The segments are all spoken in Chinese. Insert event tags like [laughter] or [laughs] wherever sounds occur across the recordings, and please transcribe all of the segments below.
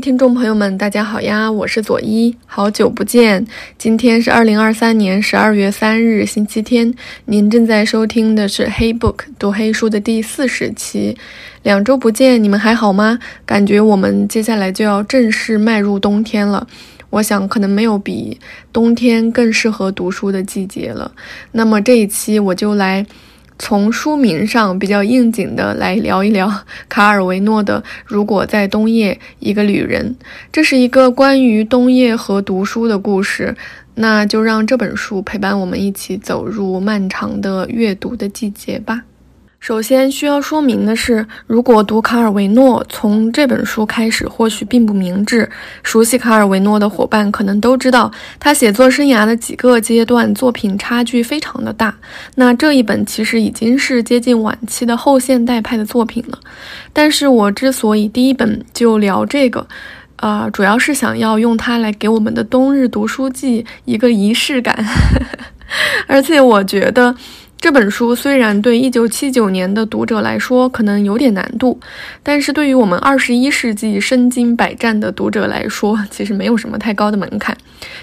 听众朋友们，大家好呀！我是左一，好久不见。今天是二零二三年十二月三日，星期天。您正在收听的是《黑 book》读黑书的第四十期。两周不见，你们还好吗？感觉我们接下来就要正式迈入冬天了。我想，可能没有比冬天更适合读书的季节了。那么这一期我就来。从书名上比较应景的来聊一聊 [laughs] 卡尔维诺的《如果在冬夜，一个旅人》。这是一个关于冬夜和读书的故事，那就让这本书陪伴我们一起走入漫长的阅读的季节吧。首先需要说明的是，如果读卡尔维诺从这本书开始，或许并不明智。熟悉卡尔维诺的伙伴可能都知道，他写作生涯的几个阶段作品差距非常的大。那这一本其实已经是接近晚期的后现代派的作品了。但是我之所以第一本就聊这个，呃，主要是想要用它来给我们的冬日读书季一个仪式感，[laughs] 而且我觉得。这本书虽然对一九七九年的读者来说可能有点难度，但是对于我们二十一世纪身经百战的读者来说，其实没有什么太高的门槛。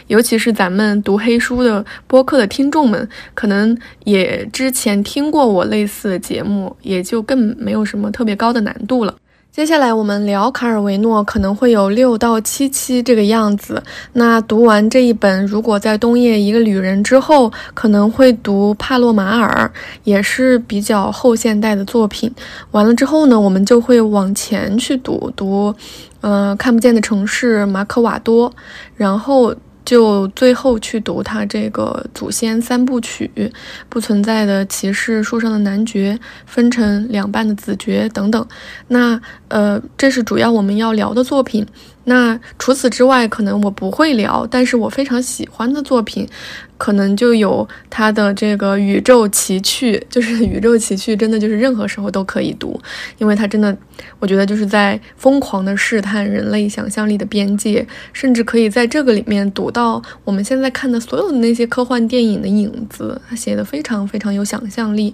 尤其是咱们读黑书的播客的听众们，可能也之前听过我类似的节目，也就更没有什么特别高的难度了。接下来我们聊卡尔维诺，可能会有六到七期这个样子。那读完这一本《如果在冬夜一个旅人》之后，可能会读帕洛马尔，也是比较后现代的作品。完了之后呢，我们就会往前去读读，嗯，看不见的城市，马可瓦多，然后。就最后去读他这个祖先三部曲，不存在的骑士树上的男爵，分成两半的子爵等等。那呃，这是主要我们要聊的作品。那除此之外，可能我不会聊，但是我非常喜欢的作品。可能就有他的这个宇宙奇趣，[laughs] 就是宇宙奇趣，真的就是任何时候都可以读，因为它真的，我觉得就是在疯狂的试探人类想象力的边界，甚至可以在这个里面读到我们现在看的所有的那些科幻电影的影子。他写的非常非常有想象力，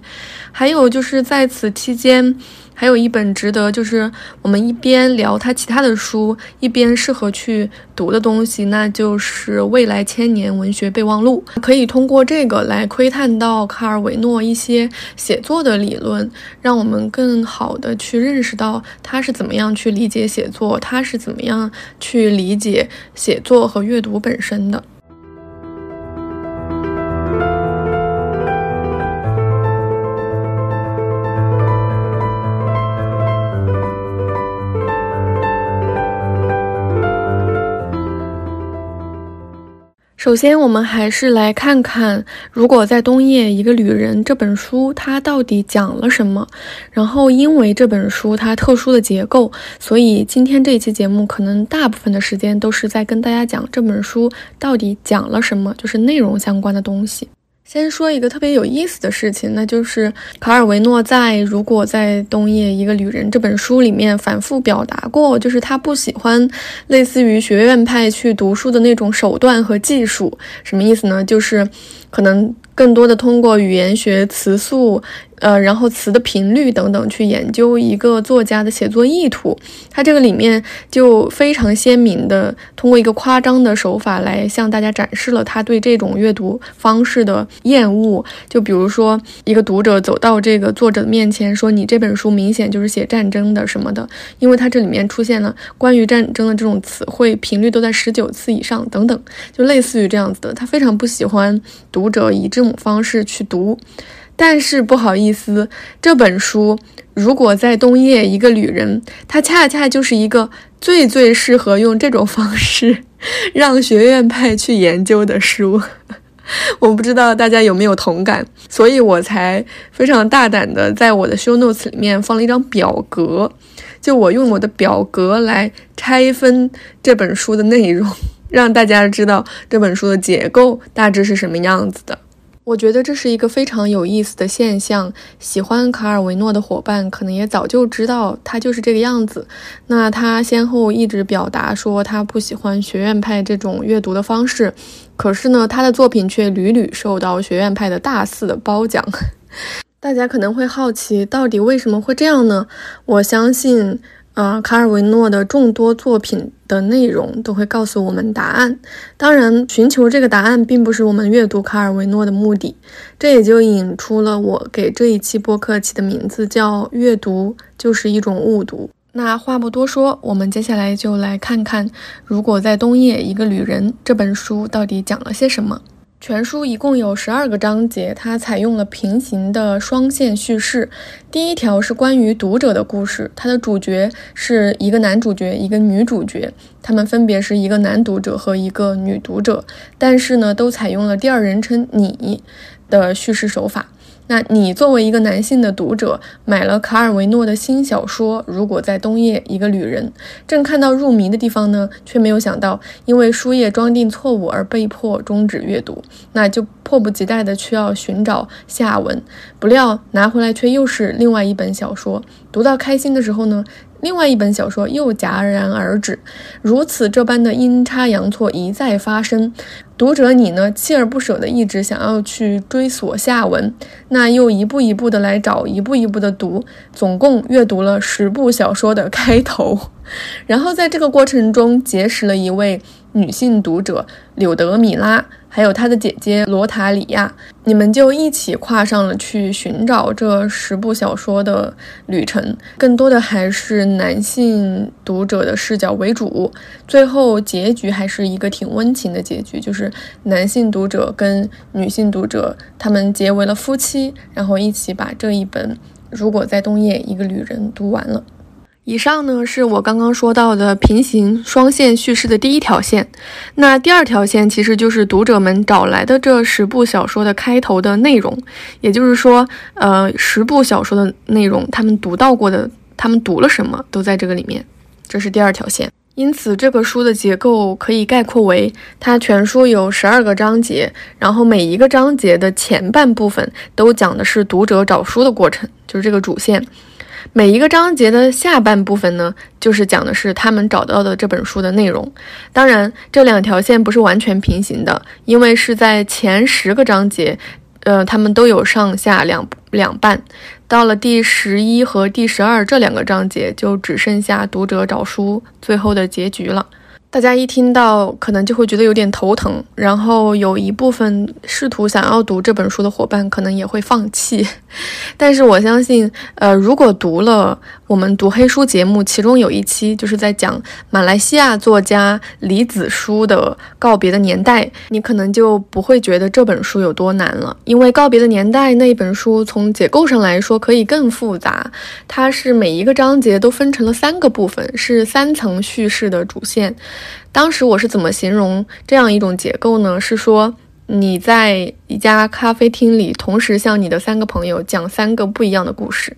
还有就是在此期间。还有一本值得，就是我们一边聊他其他的书，一边适合去读的东西，那就是《未来千年文学备忘录》。可以通过这个来窥探到卡尔维诺一些写作的理论，让我们更好的去认识到他是怎么样去理解写作，他是怎么样去理解写作和阅读本身的。首先，我们还是来看看《如果在冬夜，一个旅人》这本书它到底讲了什么。然后，因为这本书它特殊的结构，所以今天这一期节目可能大部分的时间都是在跟大家讲这本书到底讲了什么，就是内容相关的东西。先说一个特别有意思的事情，那就是卡尔维诺在《如果在冬夜，一个旅人》这本书里面反复表达过，就是他不喜欢类似于学院派去读书的那种手段和技术。什么意思呢？就是可能更多的通过语言学、词素。呃，然后词的频率等等，去研究一个作家的写作意图。他这个里面就非常鲜明的通过一个夸张的手法来向大家展示了他对这种阅读方式的厌恶。就比如说，一个读者走到这个作者的面前说：“你这本书明显就是写战争的什么的，因为他这里面出现了关于战争的这种词汇频率都在十九次以上等等，就类似于这样子的。他非常不喜欢读者以这种方式去读。”但是不好意思，这本书如果在冬夜，一个旅人，它恰恰就是一个最最适合用这种方式 [laughs] 让学院派去研究的书。[laughs] 我不知道大家有没有同感，所以我才非常大胆的在我的 show notes 里面放了一张表格，就我用我的表格来拆分这本书的内容，让大家知道这本书的结构大致是什么样子的。我觉得这是一个非常有意思的现象。喜欢卡尔维诺的伙伴可能也早就知道他就是这个样子。那他先后一直表达说他不喜欢学院派这种阅读的方式，可是呢，他的作品却屡屡受到学院派的大肆的褒奖。[laughs] 大家可能会好奇，到底为什么会这样呢？我相信。呃，卡尔维诺的众多作品的内容都会告诉我们答案。当然，寻求这个答案并不是我们阅读卡尔维诺的目的。这也就引出了我给这一期播客起的名字，叫“阅读就是一种误读”。那话不多说，我们接下来就来看看《如果在冬夜，一个旅人》这本书到底讲了些什么。全书一共有十二个章节，它采用了平行的双线叙事。第一条是关于读者的故事，它的主角是一个男主角，一个女主角，他们分别是一个男读者和一个女读者，但是呢，都采用了第二人称你的叙事手法。那你作为一个男性的读者，买了卡尔维诺的新小说《如果在冬夜，一个旅人》，正看到入迷的地方呢，却没有想到因为书页装订错误而被迫终止阅读，那就迫不及待的去要寻找下文，不料拿回来却又是另外一本小说。读到开心的时候呢，另外一本小说又戛然而止，如此这般的阴差阳错一再发生。读者你呢，锲而不舍的一直想要去追索下文，那又一步一步的来找，一步一步的读，总共阅读了十部小说的开头，[laughs] 然后在这个过程中结识了一位女性读者柳德米拉。还有她的姐姐罗塔里亚，你们就一起跨上了去寻找这十部小说的旅程。更多的还是男性读者的视角为主，最后结局还是一个挺温情的结局，就是男性读者跟女性读者他们结为了夫妻，然后一起把这一本《如果在冬夜，一个旅人》读完了。以上呢是我刚刚说到的平行双线叙事的第一条线，那第二条线其实就是读者们找来的这十部小说的开头的内容，也就是说，呃，十部小说的内容，他们读到过的，他们读了什么，都在这个里面，这是第二条线。因此，这个书的结构可以概括为，它全书有十二个章节，然后每一个章节的前半部分都讲的是读者找书的过程，就是这个主线。每一个章节的下半部分呢，就是讲的是他们找到的这本书的内容。当然，这两条线不是完全平行的，因为是在前十个章节，呃，他们都有上下两两半。到了第十一和第十二这两个章节，就只剩下读者找书最后的结局了。大家一听到，可能就会觉得有点头疼，然后有一部分试图想要读这本书的伙伴，可能也会放弃。[laughs] 但是我相信，呃，如果读了我们读黑书节目，其中有一期就是在讲马来西亚作家李子书的《告别的年代》，你可能就不会觉得这本书有多难了，因为《告别的年代》那一本书从结构上来说可以更复杂，它是每一个章节都分成了三个部分，是三层叙事的主线。当时我是怎么形容这样一种结构呢？是说你在一家咖啡厅里，同时向你的三个朋友讲三个不一样的故事，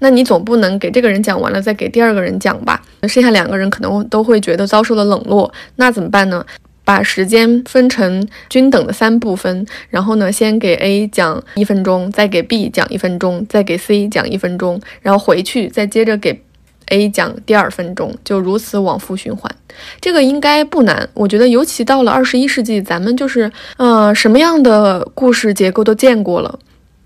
那你总不能给这个人讲完了再给第二个人讲吧？剩下两个人可能都会觉得遭受了冷落，那怎么办呢？把时间分成均等的三部分，然后呢，先给 A 讲一分钟，再给 B 讲一分钟，再给 C 讲一分钟，然后回去再接着给。A 讲第二分钟，就如此往复循环，这个应该不难。我觉得，尤其到了二十一世纪，咱们就是呃，什么样的故事结构都见过了，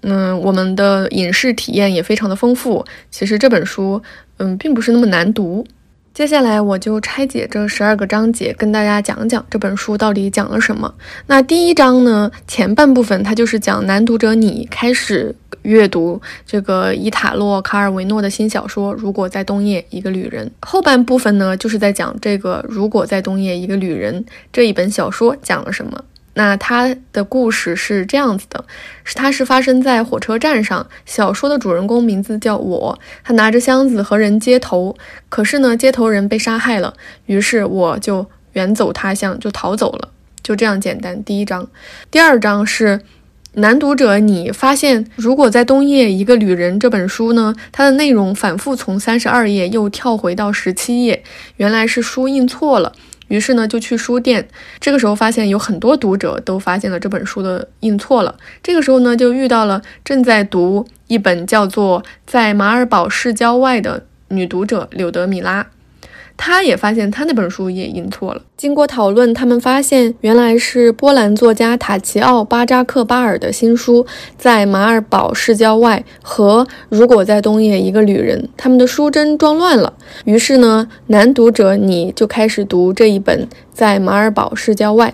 嗯，我们的影视体验也非常的丰富。其实这本书，嗯，并不是那么难读。接下来我就拆解这十二个章节，跟大家讲讲这本书到底讲了什么。那第一章呢，前半部分它就是讲男读者你开始阅读这个伊塔洛·卡尔维诺的新小说《如果在冬夜，一个旅人》。后半部分呢，就是在讲这个《如果在冬夜，一个旅人》这一本小说讲了什么。那他的故事是这样子的，是他是发生在火车站上。小说的主人公名字叫我，他拿着箱子和人接头，可是呢，接头人被杀害了，于是我就远走他乡，就逃走了，就这样简单。第一章，第二章是男读者，你发现如果在冬夜一个旅人这本书呢，它的内容反复从三十二页又跳回到十七页，原来是书印错了。于是呢，就去书店。这个时候发现有很多读者都发现了这本书的印错了。这个时候呢，就遇到了正在读一本叫做《在马尔堡市郊外》的女读者柳德米拉。他也发现他那本书也印错了。经过讨论，他们发现原来是波兰作家塔奇奥·巴扎克巴尔的新书《在马尔堡市郊外》和《如果在冬夜一个旅人》，他们的书真装乱了。于是呢，男读者你就开始读这一本《在马尔堡市郊外》。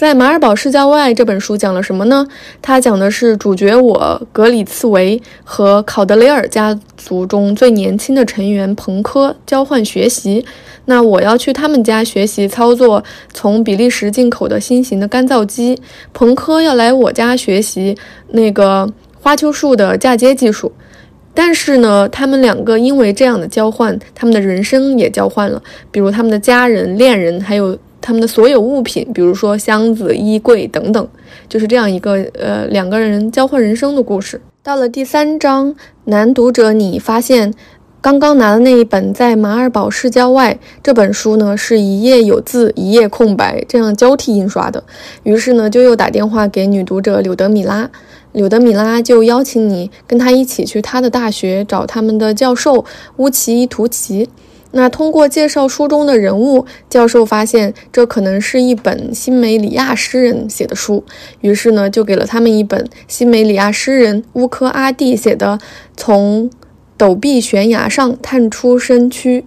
在马尔堡市郊外这本书讲了什么呢？它讲的是主角我格里茨维和考德雷尔家族中最年轻的成员彭科交换学习。那我要去他们家学习操作从比利时进口的新型的干燥机，彭科要来我家学习那个花楸树的嫁接技术。但是呢，他们两个因为这样的交换，他们的人生也交换了，比如他们的家人、恋人，还有。他们的所有物品，比如说箱子、衣柜等等，就是这样一个呃两个人交换人生的故事。到了第三章，男读者，你发现刚刚拿的那一本在马尔堡市郊外这本书呢，是一页有字，一页空白，这样交替印刷的。于是呢，就又打电话给女读者柳德米拉，柳德米拉就邀请你跟他一起去他的大学找他们的教授乌奇图奇。那通过介绍书中的人物，教授发现这可能是一本新梅里亚诗人写的书，于是呢，就给了他们一本新梅里亚诗人乌科阿蒂写的《从陡壁悬崖上探出身躯》。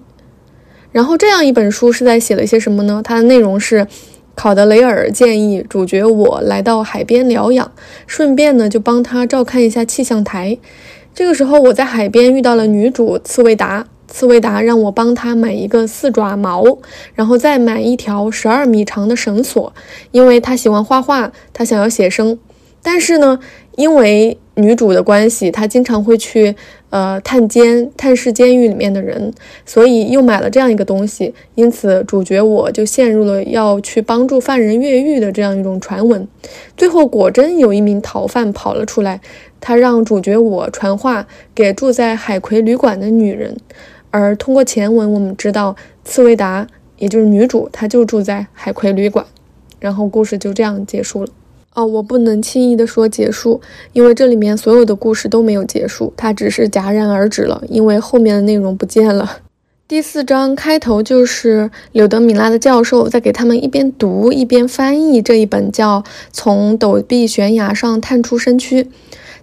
然后这样一本书是在写了些什么呢？它的内容是，考德雷尔建议主角我来到海边疗养，顺便呢就帮他照看一下气象台。这个时候我在海边遇到了女主刺猬达。刺猬达让我帮他买一个四爪锚，然后再买一条十二米长的绳索，因为他喜欢画画，他想要写生。但是呢，因为女主的关系，他经常会去呃探监、探视监狱里面的人，所以又买了这样一个东西。因此，主角我就陷入了要去帮助犯人越狱的这样一种传闻。最后，果真有一名逃犯跑了出来，他让主角我传话给住在海葵旅馆的女人。而通过前文，我们知道刺猬达，也就是女主，她就住在海葵旅馆。然后故事就这样结束了。哦，我不能轻易的说结束，因为这里面所有的故事都没有结束，它只是戛然而止了，因为后面的内容不见了。第四章开头就是柳德米拉的教授在给他们一边读一边翻译这一本叫《从陡壁悬崖上探出身躯》。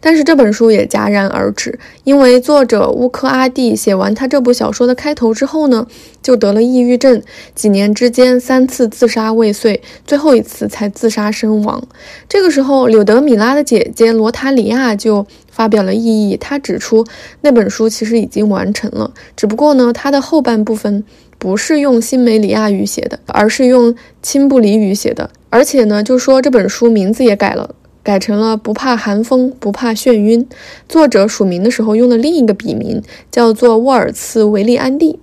但是这本书也戛然而止，因为作者乌科阿蒂写完他这部小说的开头之后呢，就得了抑郁症，几年之间三次自杀未遂，最后一次才自杀身亡。这个时候，柳德米拉的姐姐罗塔里亚就发表了异议，她指出那本书其实已经完成了，只不过呢，它的后半部分不是用新梅里亚语写的，而是用钦布里语写的，而且呢，就说这本书名字也改了。改成了不怕寒风，不怕眩晕。作者署名的时候用了另一个笔名，叫做沃尔茨维利安蒂。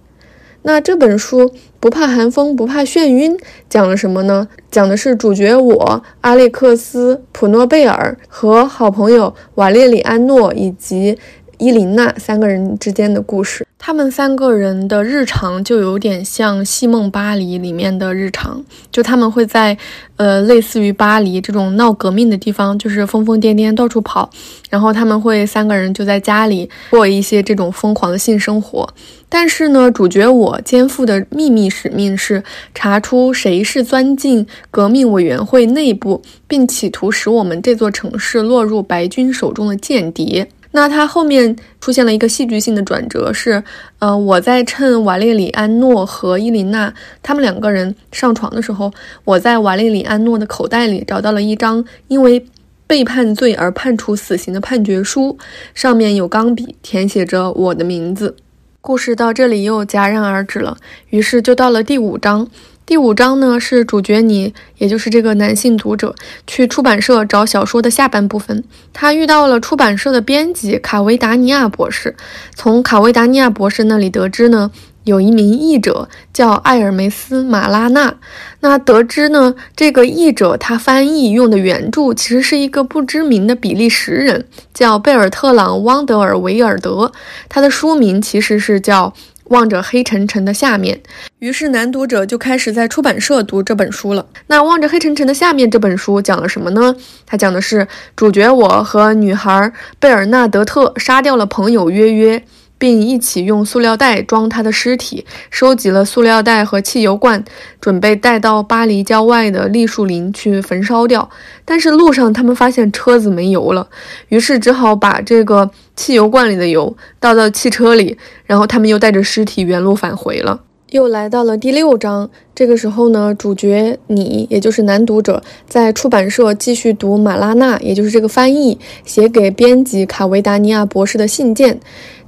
那这本书不怕寒风，不怕眩晕，讲了什么呢？讲的是主角我阿列克斯普诺贝尔和好朋友瓦列里安诺以及伊琳娜三个人之间的故事。他们三个人的日常就有点像《戏梦巴黎》里面的日常，就他们会在，呃，类似于巴黎这种闹革命的地方，就是疯疯癫癫到处跑，然后他们会三个人就在家里过一些这种疯狂的性生活。但是呢，主角我肩负的秘密使命是查出谁是钻进革命委员会内部，并企图使我们这座城市落入白军手中的间谍。那他后面出现了一个戏剧性的转折，是，呃，我在趁瓦列里安诺和伊琳娜他们两个人上床的时候，我在瓦列里安诺的口袋里找到了一张因为背叛罪而判处死刑的判决书，上面有钢笔填写着我的名字。故事到这里又戛然而止了，于是就到了第五章。第五章呢是主角你，也就是这个男性读者去出版社找小说的下半部分。他遇到了出版社的编辑卡维达尼亚博士，从卡维达尼亚博士那里得知呢，有一名译者叫艾尔梅斯马拉纳。那得知呢，这个译者他翻译用的原著其实是一个不知名的比利时人，叫贝尔特朗汪德尔维尔德。他的书名其实是叫。望着黑沉沉的下面，于是男读者就开始在出版社读这本书了。那望着黑沉沉的下面这本书讲了什么呢？它讲的是主角我和女孩贝尔纳德特杀掉了朋友约约，并一起用塑料袋装他的尸体，收集了塑料袋和汽油罐，准备带到巴黎郊外的栗树林去焚烧掉。但是路上他们发现车子没油了，于是只好把这个汽油罐里的油倒到汽车里，然后他们又带着尸体原路返回了。又来到了第六章，这个时候呢，主角你，也就是男读者，在出版社继续读马拉纳，也就是这个翻译写给编辑卡维达尼亚博士的信件。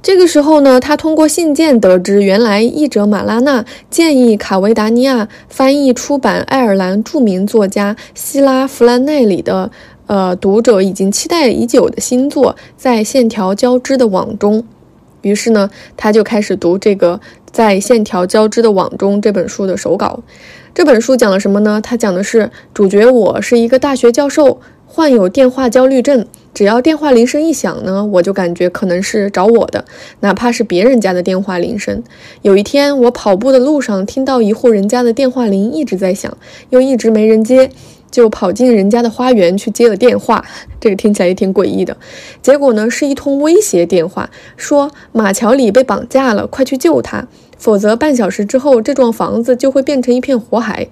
这个时候呢，他通过信件得知，原来译者马拉纳建议卡维达尼亚翻译出版爱尔兰著名作家希拉弗兰奈里的，呃，读者已经期待已久的新作《在线条交织的网中》。于是呢，他就开始读这个。在线条交织的网中，这本书的手稿。这本书讲了什么呢？它讲的是主角我是一个大学教授，患有电话焦虑症。只要电话铃声一响呢，我就感觉可能是找我的，哪怕是别人家的电话铃声。有一天，我跑步的路上听到一户人家的电话铃一直在响，又一直没人接。就跑进人家的花园去接了电话，这个听起来也挺诡异的。结果呢，是一通威胁电话，说马乔里被绑架了，快去救他，否则半小时之后这幢房子就会变成一片火海。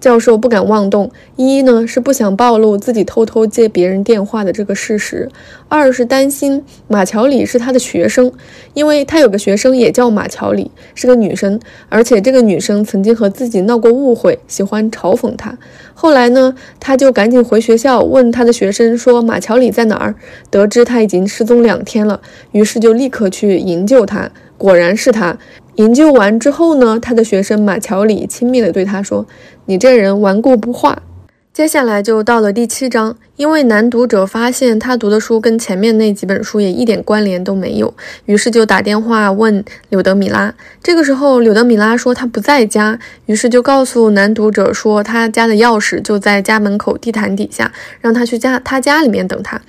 教授不敢妄动，一呢是不想暴露自己偷偷接别人电话的这个事实，二是担心马乔里是他的学生，因为他有个学生也叫马乔里，是个女生，而且这个女生曾经和自己闹过误会，喜欢嘲讽他。后来呢，他就赶紧回学校问他的学生说马乔里在哪儿，得知他已经失踪两天了，于是就立刻去营救他，果然是他。营救完之后呢，他的学生马乔里亲密地对他说：“你这人顽固不化。”接下来就到了第七章，因为男读者发现他读的书跟前面那几本书也一点关联都没有，于是就打电话问柳德米拉。这个时候，柳德米拉说他不在家，于是就告诉男读者说他家的钥匙就在家门口地毯底下，让他去家他家里面等他。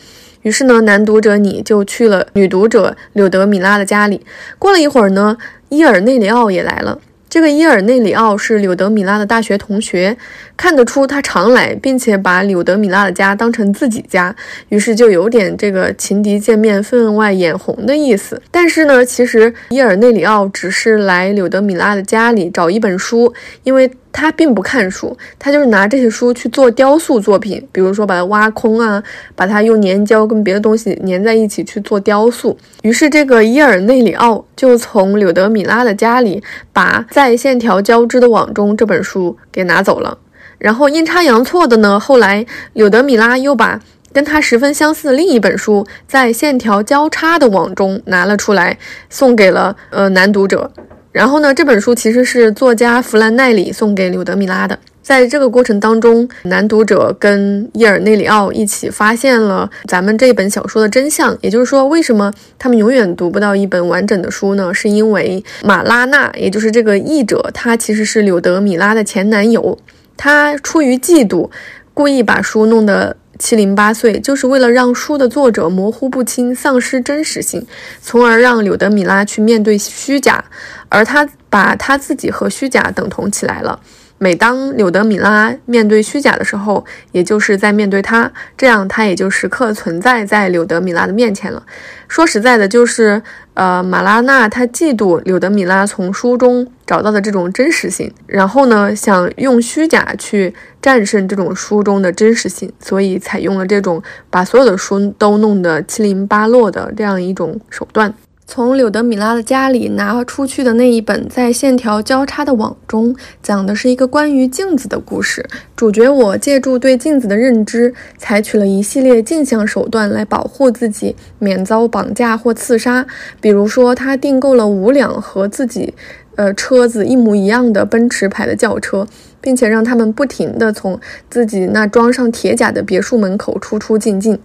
于是呢，男读者你就去了女读者柳德米拉的家里。过了一会儿呢。伊尔内里奥也来了。这个伊尔内里奥是柳德米拉的大学同学，看得出他常来，并且把柳德米拉的家当成自己家，于是就有点这个情敌见面分外眼红的意思。但是呢，其实伊尔内里奥只是来柳德米拉的家里找一本书，因为。他并不看书，他就是拿这些书去做雕塑作品，比如说把它挖空啊，把它用粘胶跟别的东西粘在一起去做雕塑。于是这个伊尔内里奥就从柳德米拉的家里把《在线条交织的网中》这本书给拿走了。然后阴差阳错的呢，后来柳德米拉又把跟他十分相似的另一本书《在线条交叉的网中》拿了出来，送给了呃男读者。然后呢，这本书其实是作家弗兰奈里送给柳德米拉的。在这个过程当中，男读者跟伊尔内里奥一起发现了咱们这本小说的真相。也就是说，为什么他们永远读不到一本完整的书呢？是因为马拉纳，也就是这个译者，他其实是柳德米拉的前男友。他出于嫉妒，故意把书弄得。七零八碎，就是为了让书的作者模糊不清、丧失真实性，从而让柳德米拉去面对虚假，而他把他自己和虚假等同起来了。每当柳德米拉面对虚假的时候，也就是在面对他，这样他也就时刻存在在柳德米拉的面前了。说实在的，就是呃，马拉纳他嫉妒柳德米拉从书中找到的这种真实性，然后呢，想用虚假去战胜这种书中的真实性，所以采用了这种把所有的书都弄得七零八落的这样一种手段。从柳德米拉的家里拿出去的那一本在线条交叉的网中，讲的是一个关于镜子的故事。主角我借助对镜子的认知，采取了一系列镜像手段来保护自己免遭绑架或刺杀。比如说，他订购了五辆和自己，呃，车子一模一样的奔驰牌的轿车，并且让他们不停地从自己那装上铁甲的别墅门口出出进进。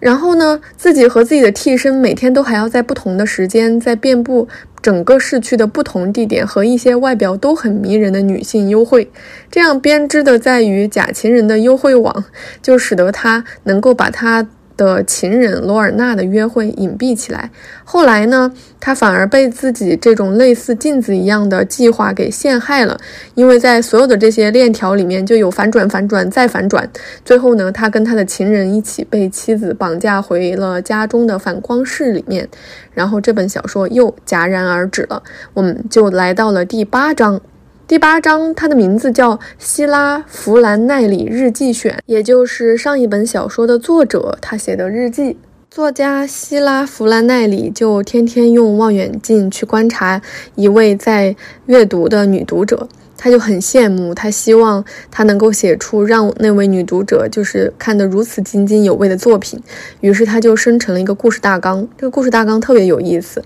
然后呢，自己和自己的替身每天都还要在不同的时间，在遍布整个市区的不同地点和一些外表都很迷人的女性幽会。这样编织的在于假情人的幽会网，就使得他能够把他的情人罗尔纳的约会隐蔽起来。后来呢，他反而被自己这种类似镜子一样的计划给陷害了，因为在所有的这些链条里面就有反转、反转再反转。最后呢，他跟他的情人一起被妻子绑架回了家中的反光室里面，然后这本小说又戛然而止了。我们就来到了第八章。第八章，它的名字叫《希拉·弗兰奈里日记选》，也就是上一本小说的作者他写的日记。作家希拉·弗兰奈里就天天用望远镜去观察一位在阅读的女读者，他就很羡慕，他希望他能够写出让那位女读者就是看得如此津津有味的作品。于是他就生成了一个故事大纲，这个故事大纲特别有意思。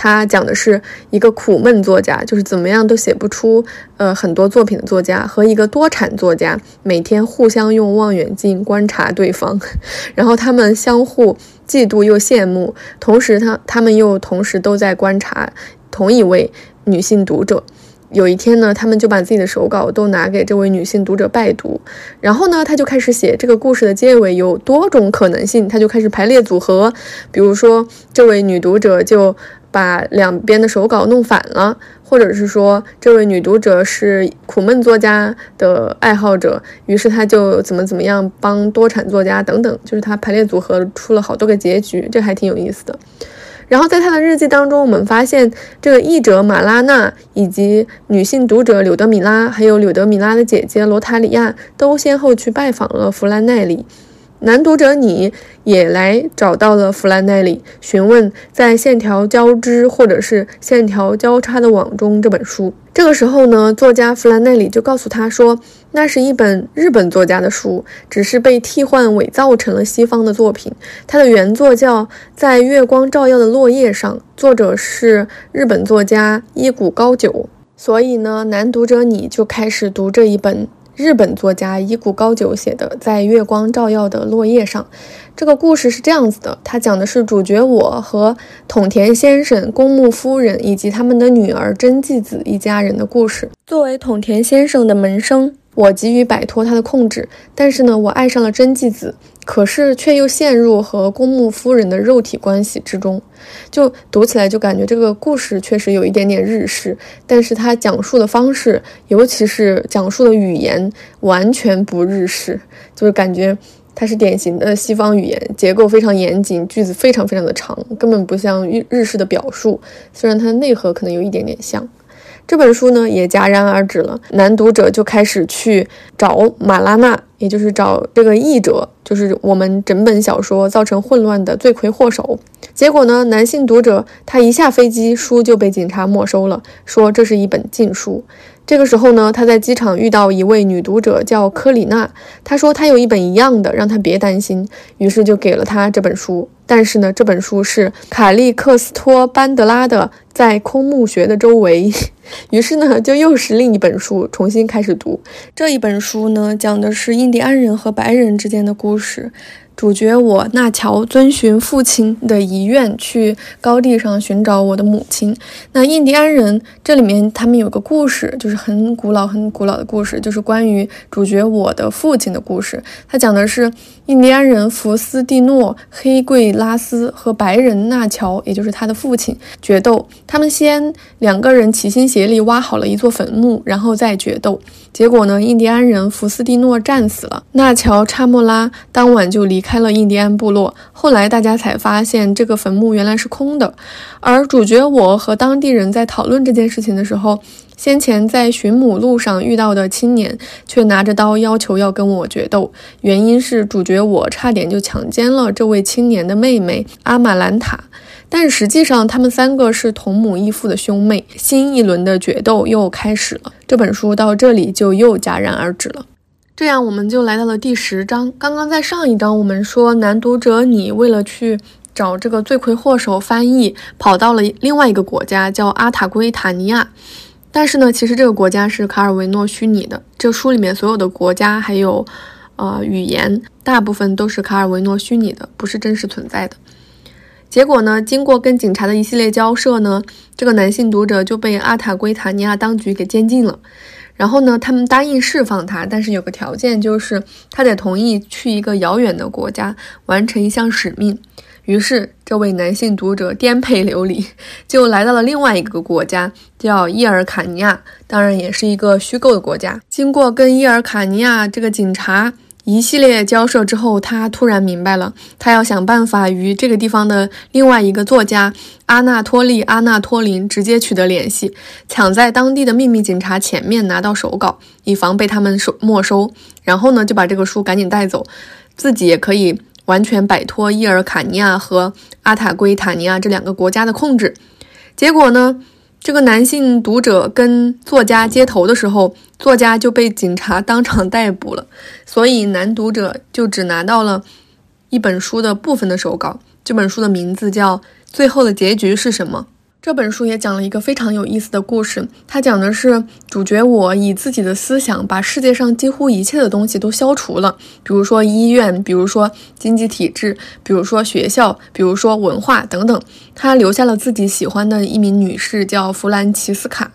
他讲的是一个苦闷作家，就是怎么样都写不出呃很多作品的作家，和一个多产作家每天互相用望远镜观察对方，[laughs] 然后他们相互嫉妒又羡慕，同时他他们又同时都在观察同一位女性读者。有一天呢，他们就把自己的手稿都拿给这位女性读者拜读，然后呢，他就开始写这个故事的结尾有多种可能性，他就开始排列组合，比如说这位女读者就。把两边的手稿弄反了，或者是说这位女读者是苦闷作家的爱好者，于是他就怎么怎么样帮多产作家等等，就是他排列组合出了好多个结局，这还挺有意思的。然后在他的日记当中，我们发现这个译者马拉娜以及女性读者柳德米拉，还有柳德米拉的姐姐罗塔里亚，都先后去拜访了弗兰奈里。男读者你也来找到了弗兰奈里，询问在线条交织或者是线条交叉的网中这本书。这个时候呢，作家弗兰奈里就告诉他说，那是一本日本作家的书，只是被替换伪造成了西方的作品。它的原作叫《在月光照耀的落叶上》，作者是日本作家伊谷高久。所以呢，男读者你就开始读这一本。日本作家伊谷高久写的《在月光照耀的落叶上》，这个故事是这样子的：它讲的是主角我和桶田先生、公墓夫人以及他们的女儿真纪子一家人的故事。作为桶田先生的门生。我急于摆脱他的控制，但是呢，我爱上了真纪子，可是却又陷入和公墓夫人的肉体关系之中。就读起来就感觉这个故事确实有一点点日式，但是他讲述的方式，尤其是讲述的语言，完全不日式，就是感觉它是典型的西方语言，结构非常严谨，句子非常非常的长，根本不像日日式的表述。虽然它的内核可能有一点点像。这本书呢也戛然而止了，男读者就开始去找马拉纳，也就是找这个译者，就是我们整本小说造成混乱的罪魁祸首。结果呢，男性读者他一下飞机，书就被警察没收了，说这是一本禁书。这个时候呢，他在机场遇到一位女读者，叫科里娜。她说她有一本一样的，让他别担心。于是就给了他这本书。但是呢，这本书是卡利克斯托班德拉的《在空墓穴的周围》。于是呢，就又是另一本书，重新开始读。这一本书呢，讲的是印第安人和白人之间的故事。主角我纳乔遵循父亲的遗愿去高地上寻找我的母亲。那印第安人这里面他们有个故事，就是很古老很古老的故事，就是关于主角我的父亲的故事。他讲的是印第安人福斯蒂诺黑贵拉斯和白人纳乔，也就是他的父亲决斗。他们先两个人齐心协力挖好了一座坟墓，然后再决斗。结果呢，印第安人福斯蒂诺战死了，纳乔查莫拉当晚就离开了印第安部落。后来大家才发现，这个坟墓原来是空的。而主角我和当地人在讨论这件事情的时候，先前在寻母路上遇到的青年却拿着刀要求要跟我决斗，原因是主角我差点就强奸了这位青年的妹妹阿玛兰塔。但实际上，他们三个是同母异父的兄妹。新一轮的决斗又开始了。这本书到这里就又戛然而止了。这样，我们就来到了第十章。刚刚在上一章，我们说男读者你为了去找这个罪魁祸首翻译，跑到了另外一个国家，叫阿塔圭塔尼亚。但是呢，其实这个国家是卡尔维诺虚拟的。这书里面所有的国家还有呃语言，大部分都是卡尔维诺虚拟的，不是真实存在的。结果呢？经过跟警察的一系列交涉呢，这个男性读者就被阿塔圭塔尼亚当局给监禁了。然后呢，他们答应释放他，但是有个条件，就是他得同意去一个遥远的国家完成一项使命。于是，这位男性读者颠沛流离，[laughs] 就来到了另外一个国家，叫伊尔卡尼亚，当然也是一个虚构的国家。经过跟伊尔卡尼亚这个警察一系列交涉之后，他突然明白了，他要想办法与这个地方的另外一个作家阿纳托利·阿纳托林直接取得联系，抢在当地的秘密警察前面拿到手稿，以防被他们收没收。然后呢，就把这个书赶紧带走，自己也可以。完全摆脱伊尔卡尼亚和阿塔圭塔尼亚这两个国家的控制，结果呢，这个男性读者跟作家接头的时候，作家就被警察当场逮捕了，[laughs] 所以男读者就只拿到了一本书的部分的手稿。这本书的名字叫《最后的结局是什么》。这本书也讲了一个非常有意思的故事，它讲的是主角我以自己的思想把世界上几乎一切的东西都消除了，比如说医院，比如说经济体制，比如说学校，比如说文化等等。他留下了自己喜欢的一名女士，叫弗兰奇斯卡。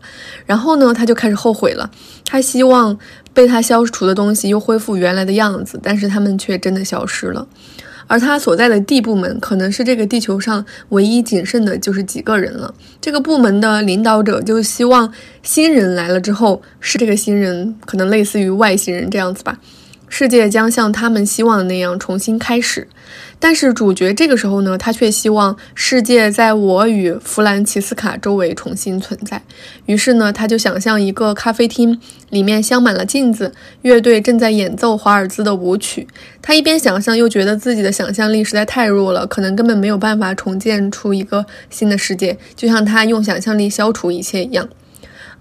然后呢，他就开始后悔了，他希望被他消除的东西又恢复原来的样子，但是他们却真的消失了。而他所在的 D 部门可能是这个地球上唯一仅剩的就是几个人了。这个部门的领导者就希望新人来了之后，是这个新人可能类似于外星人这样子吧。世界将像他们希望的那样重新开始，但是主角这个时候呢，他却希望世界在我与弗兰奇斯卡周围重新存在。于是呢，他就想象一个咖啡厅，里面镶满了镜子，乐队正在演奏华尔兹的舞曲。他一边想象，又觉得自己的想象力实在太弱了，可能根本没有办法重建出一个新的世界，就像他用想象力消除一切一样。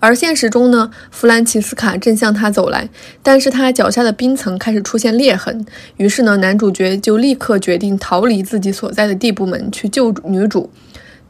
而现实中呢，弗兰奇斯卡正向他走来，但是他脚下的冰层开始出现裂痕。于是呢，男主角就立刻决定逃离自己所在的地部门去救女主。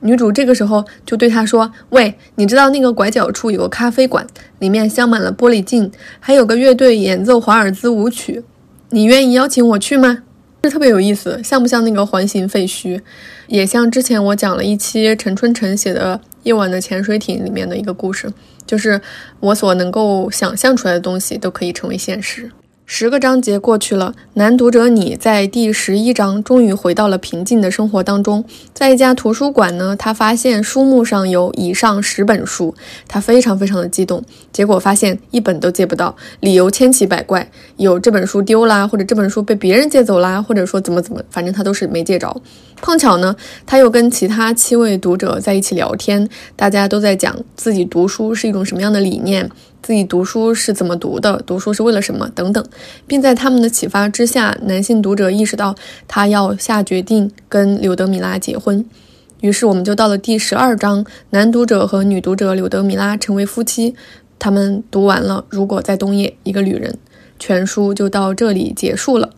女主这个时候就对他说：“喂，你知道那个拐角处有个咖啡馆，里面镶满了玻璃镜，还有个乐队演奏华尔兹舞曲，你愿意邀请我去吗？”这特别有意思，像不像那个环形废墟？也像之前我讲了一期陈春成写的《夜晚的潜水艇》里面的一个故事，就是我所能够想象出来的东西都可以成为现实。十个章节过去了，男读者你在第十一章终于回到了平静的生活当中。在一家图书馆呢，他发现书目上有以上十本书，他非常非常的激动。结果发现一本都借不到，理由千奇百怪，有这本书丢啦，或者这本书被别人借走啦，或者说怎么怎么，反正他都是没借着。碰巧呢，他又跟其他七位读者在一起聊天，大家都在讲自己读书是一种什么样的理念。自己读书是怎么读的？读书是为了什么？等等，并在他们的启发之下，男性读者意识到他要下决定跟柳德米拉结婚。于是，我们就到了第十二章，男读者和女读者柳德米拉成为夫妻。他们读完了《如果在冬夜，一个女人》，全书就到这里结束了。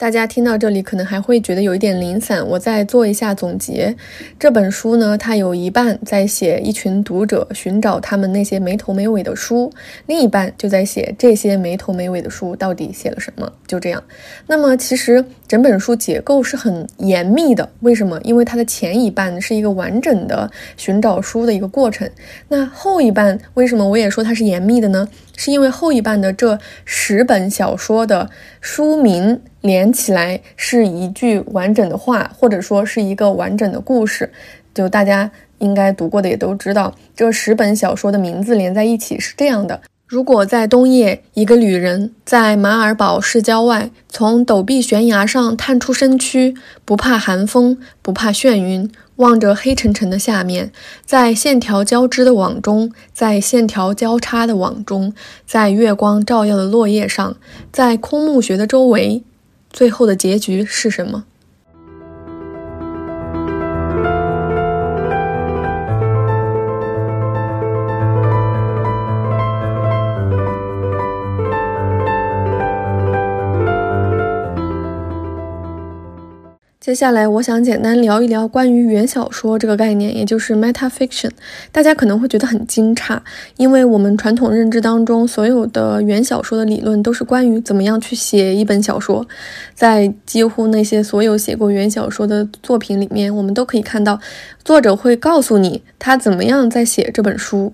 大家听到这里可能还会觉得有一点零散，我再做一下总结。这本书呢，它有一半在写一群读者寻找他们那些没头没尾的书，另一半就在写这些没头没尾的书到底写了什么。就这样。那么其实整本书结构是很严密的，为什么？因为它的前一半是一个完整的寻找书的一个过程，那后一半为什么我也说它是严密的呢？是因为后一半的这十本小说的书名连起来是一句完整的话，或者说是一个完整的故事。就大家应该读过的也都知道，这十本小说的名字连在一起是这样的。如果在冬夜，一个旅人在马尔堡市郊外，从陡壁悬崖上探出身躯，不怕寒风，不怕眩晕，望着黑沉沉的下面，在线条交织的网中，在线条交叉的网中，在月光照耀的落叶上，在空墓穴的周围，最后的结局是什么？接下来，我想简单聊一聊关于原小说这个概念，也就是 meta fiction。大家可能会觉得很惊诧，因为我们传统认知当中，所有的原小说的理论都是关于怎么样去写一本小说。在几乎那些所有写过原小说的作品里面，我们都可以看到，作者会告诉你他怎么样在写这本书。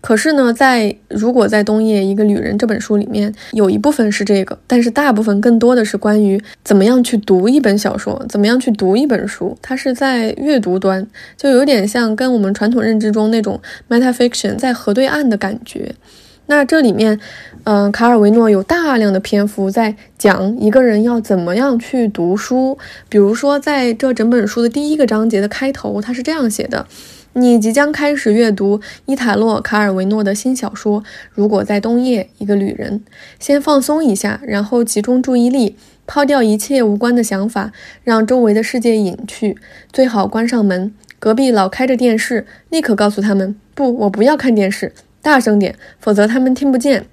可是呢，在如果在冬夜一个旅人这本书里面，有一部分是这个，但是大部分更多的是关于怎么样去读一本小说，怎么样去读一本书。它是在阅读端，就有点像跟我们传统认知中那种 metafiction 在河对岸的感觉。那这里面，嗯，卡尔维诺有大量的篇幅在讲一个人要怎么样去读书。比如说，在这整本书的第一个章节的开头，他是这样写的。你即将开始阅读伊塔洛·卡尔维诺的新小说《如果在冬夜，一个旅人》。先放松一下，然后集中注意力，抛掉一切无关的想法，让周围的世界隐去。最好关上门。隔壁老开着电视，立刻告诉他们：不，我不要看电视。大声点，否则他们听不见。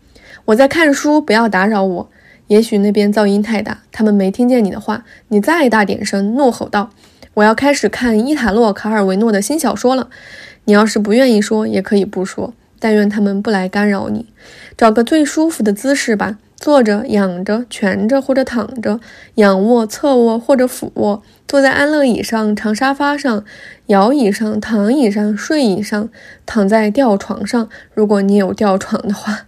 我在看书，不要打扰我。也许那边噪音太大，他们没听见你的话。你再大点声，怒吼道。我要开始看伊塔洛·卡尔维诺的新小说了。你要是不愿意说，也可以不说。但愿他们不来干扰你。找个最舒服的姿势吧，坐着、仰着、蜷着或者躺着，仰卧、侧卧或者俯卧，坐在安乐椅上、长沙发上、摇椅上、躺椅上、睡椅上，躺在吊床上，如果你有吊床的话。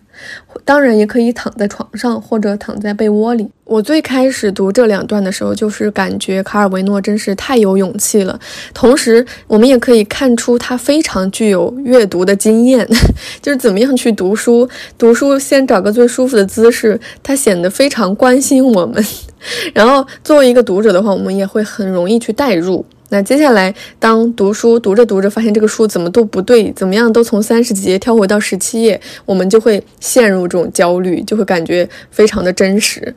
当然也可以躺在床上或者躺在被窝里。我最开始读这两段的时候，就是感觉卡尔维诺真是太有勇气了。同时，我们也可以看出他非常具有阅读的经验，[laughs] 就是怎么样去读书。读书先找个最舒服的姿势，他显得非常关心我们。[laughs] 然后作为一个读者的话，我们也会很容易去代入。那接下来，当读书读着读着，发现这个书怎么都不对，怎么样都从三十几页跳回到十七页，我们就会陷入这种焦虑，就会感觉非常的真实。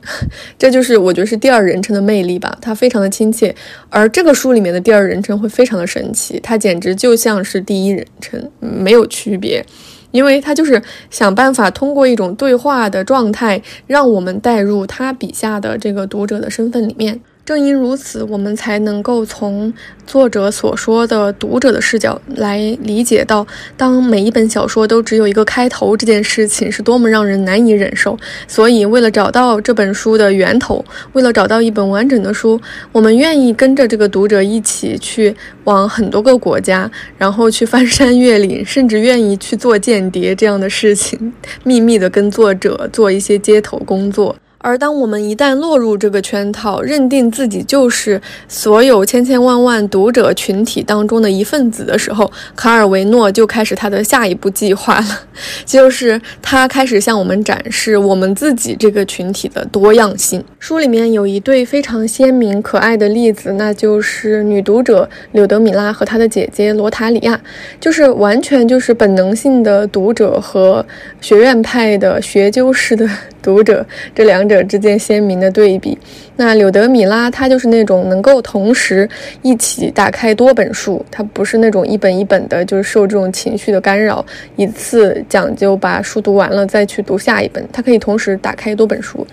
这就是我觉得是第二人称的魅力吧，它非常的亲切。而这个书里面的第二人称会非常的神奇，它简直就像是第一人称，没有区别，因为它就是想办法通过一种对话的状态，让我们带入他笔下的这个读者的身份里面。正因如此，我们才能够从作者所说的读者的视角来理解到，当每一本小说都只有一个开头这件事情是多么让人难以忍受。所以，为了找到这本书的源头，为了找到一本完整的书，我们愿意跟着这个读者一起去往很多个国家，然后去翻山越岭，甚至愿意去做间谍这样的事情，秘密的跟作者做一些接头工作。而当我们一旦落入这个圈套，认定自己就是所有千千万万读者群体当中的一份子的时候，卡尔维诺就开始他的下一步计划了，[laughs] 就是他开始向我们展示我们自己这个群体的多样性。书里面有一对非常鲜明可爱的例子，那就是女读者柳德米拉和她的姐姐罗塔里亚，就是完全就是本能性的读者和学院派的学究式的读者，这两者。者之间鲜明的对比。那柳德米拉，她就是那种能够同时一起打开多本书，她不是那种一本一本的，就是受这种情绪的干扰，一次讲究把书读完了再去读下一本。她可以同时打开多本书，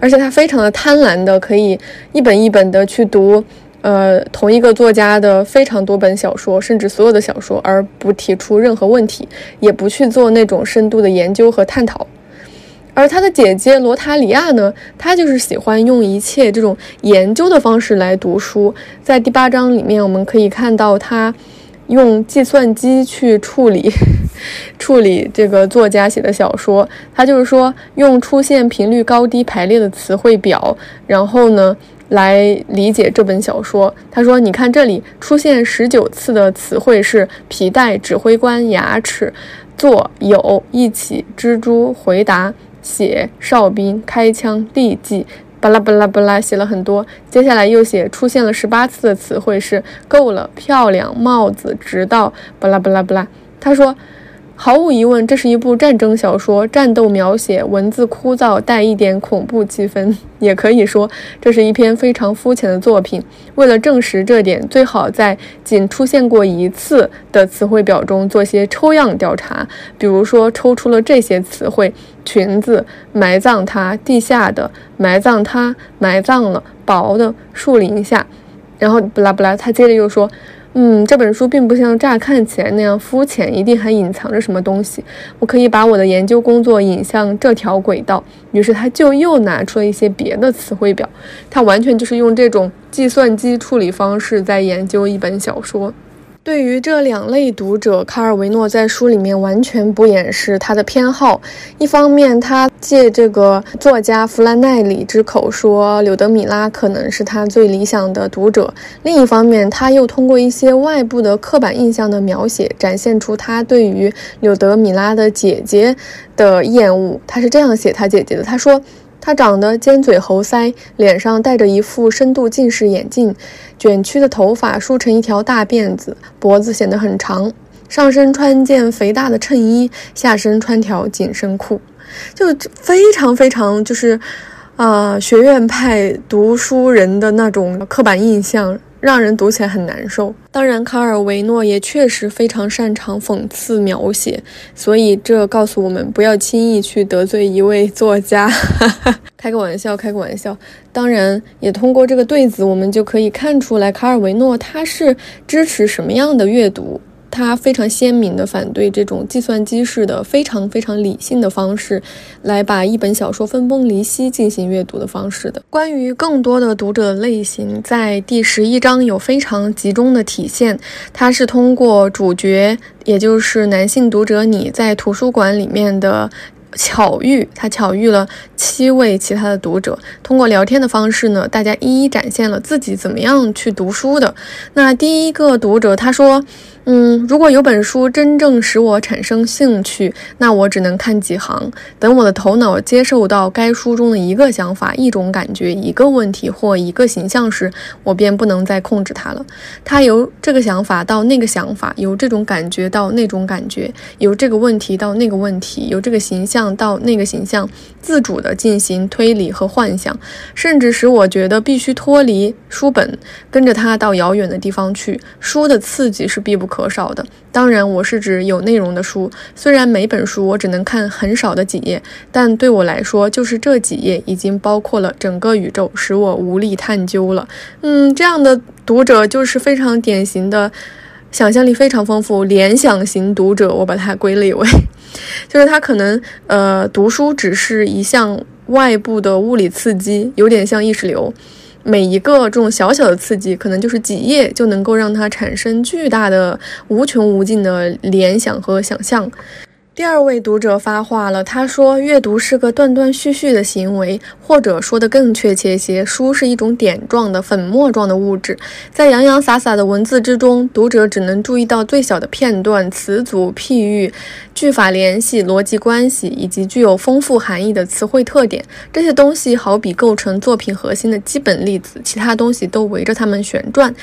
而且她非常的贪婪的，可以一本一本的去读，呃，同一个作家的非常多本小说，甚至所有的小说，而不提出任何问题，也不去做那种深度的研究和探讨。而他的姐姐罗塔里亚呢，她就是喜欢用一切这种研究的方式来读书。在第八章里面，我们可以看到她用计算机去处理 [laughs] 处理这个作家写的小说。他就是说，用出现频率高低排列的词汇表，然后呢来理解这本小说。他说：“你看这里出现十九次的词汇是皮带、指挥官、牙齿、做、有、一起、蜘蛛、回答。”写哨兵开枪立即，巴拉巴拉巴拉写了很多。接下来又写出现了十八次的词汇是够了漂亮帽子直到巴拉巴拉巴拉。他说。毫无疑问，这是一部战争小说，战斗描写文字枯燥，带一点恐怖气氛。[laughs] 也可以说，这是一篇非常肤浅的作品。为了证实这点，最好在仅出现过一次的词汇表中做些抽样调查，比如说抽出了这些词汇：裙子、埋葬它、地下的、埋葬它、埋葬了、薄的、树林下。然后，不拉不拉，他接着又说。嗯，这本书并不像乍看起来那样肤浅，一定还隐藏着什么东西。我可以把我的研究工作引向这条轨道。于是他就又拿出了一些别的词汇表，他完全就是用这种计算机处理方式在研究一本小说。对于这两类读者，卡尔维诺在书里面完全不掩饰他的偏好。一方面，他借这个作家弗兰奈里之口说柳德米拉可能是他最理想的读者；另一方面，他又通过一些外部的刻板印象的描写，展现出他对于柳德米拉的姐姐的厌恶。他是这样写他姐姐的：他说。他长得尖嘴猴腮，脸上戴着一副深度近视眼镜，卷曲的头发梳成一条大辫子，脖子显得很长，上身穿件肥大的衬衣，下身穿条紧身裤，就非常非常就是，啊，学院派读书人的那种刻板印象。让人读起来很难受。当然，卡尔维诺也确实非常擅长讽刺描写，所以这告诉我们不要轻易去得罪一位作家。[laughs] 开个玩笑，开个玩笑。当然，也通过这个对子，我们就可以看出来，卡尔维诺他是支持什么样的阅读。他非常鲜明地反对这种计算机式的非常非常理性的方式，来把一本小说分崩离析进行阅读的方式的。关于更多的读者类型，在第十一章有非常集中的体现。它是通过主角，也就是男性读者你在图书馆里面的。巧遇，他巧遇了七位其他的读者，通过聊天的方式呢，大家一一展现了自己怎么样去读书的。那第一个读者他说。嗯，如果有本书真正使我产生兴趣，那我只能看几行。等我的头脑接受到该书中的一个想法、一种感觉、一个问题或一个形象时，我便不能再控制它了。它由这个想法到那个想法，由这种感觉到那种感觉，由这个问题到那个问题，由这个形象到那个形象，自主地进行推理和幻想，甚至使我觉得必须脱离书本，跟着它到遥远的地方去。书的刺激是必不。可少的，当然我是指有内容的书。虽然每本书我只能看很少的几页，但对我来说，就是这几页已经包括了整个宇宙，使我无力探究了。嗯，这样的读者就是非常典型的，想象力非常丰富，联想型读者。我把它归类为，就是他可能呃读书只是一项外部的物理刺激，有点像意识流。每一个这种小小的刺激，可能就是几页就能够让他产生巨大的、无穷无尽的联想和想象。第二位读者发话了，他说：“阅读是个断断续续的行为，或者说的更确切些，书是一种点状的、粉末状的物质。在洋洋洒洒的文字之中，读者只能注意到最小的片段、词组、譬喻、句法联系、逻辑关系，以及具有丰富含义的词汇特点。这些东西好比构成作品核心的基本粒子，其他东西都围着它们旋转。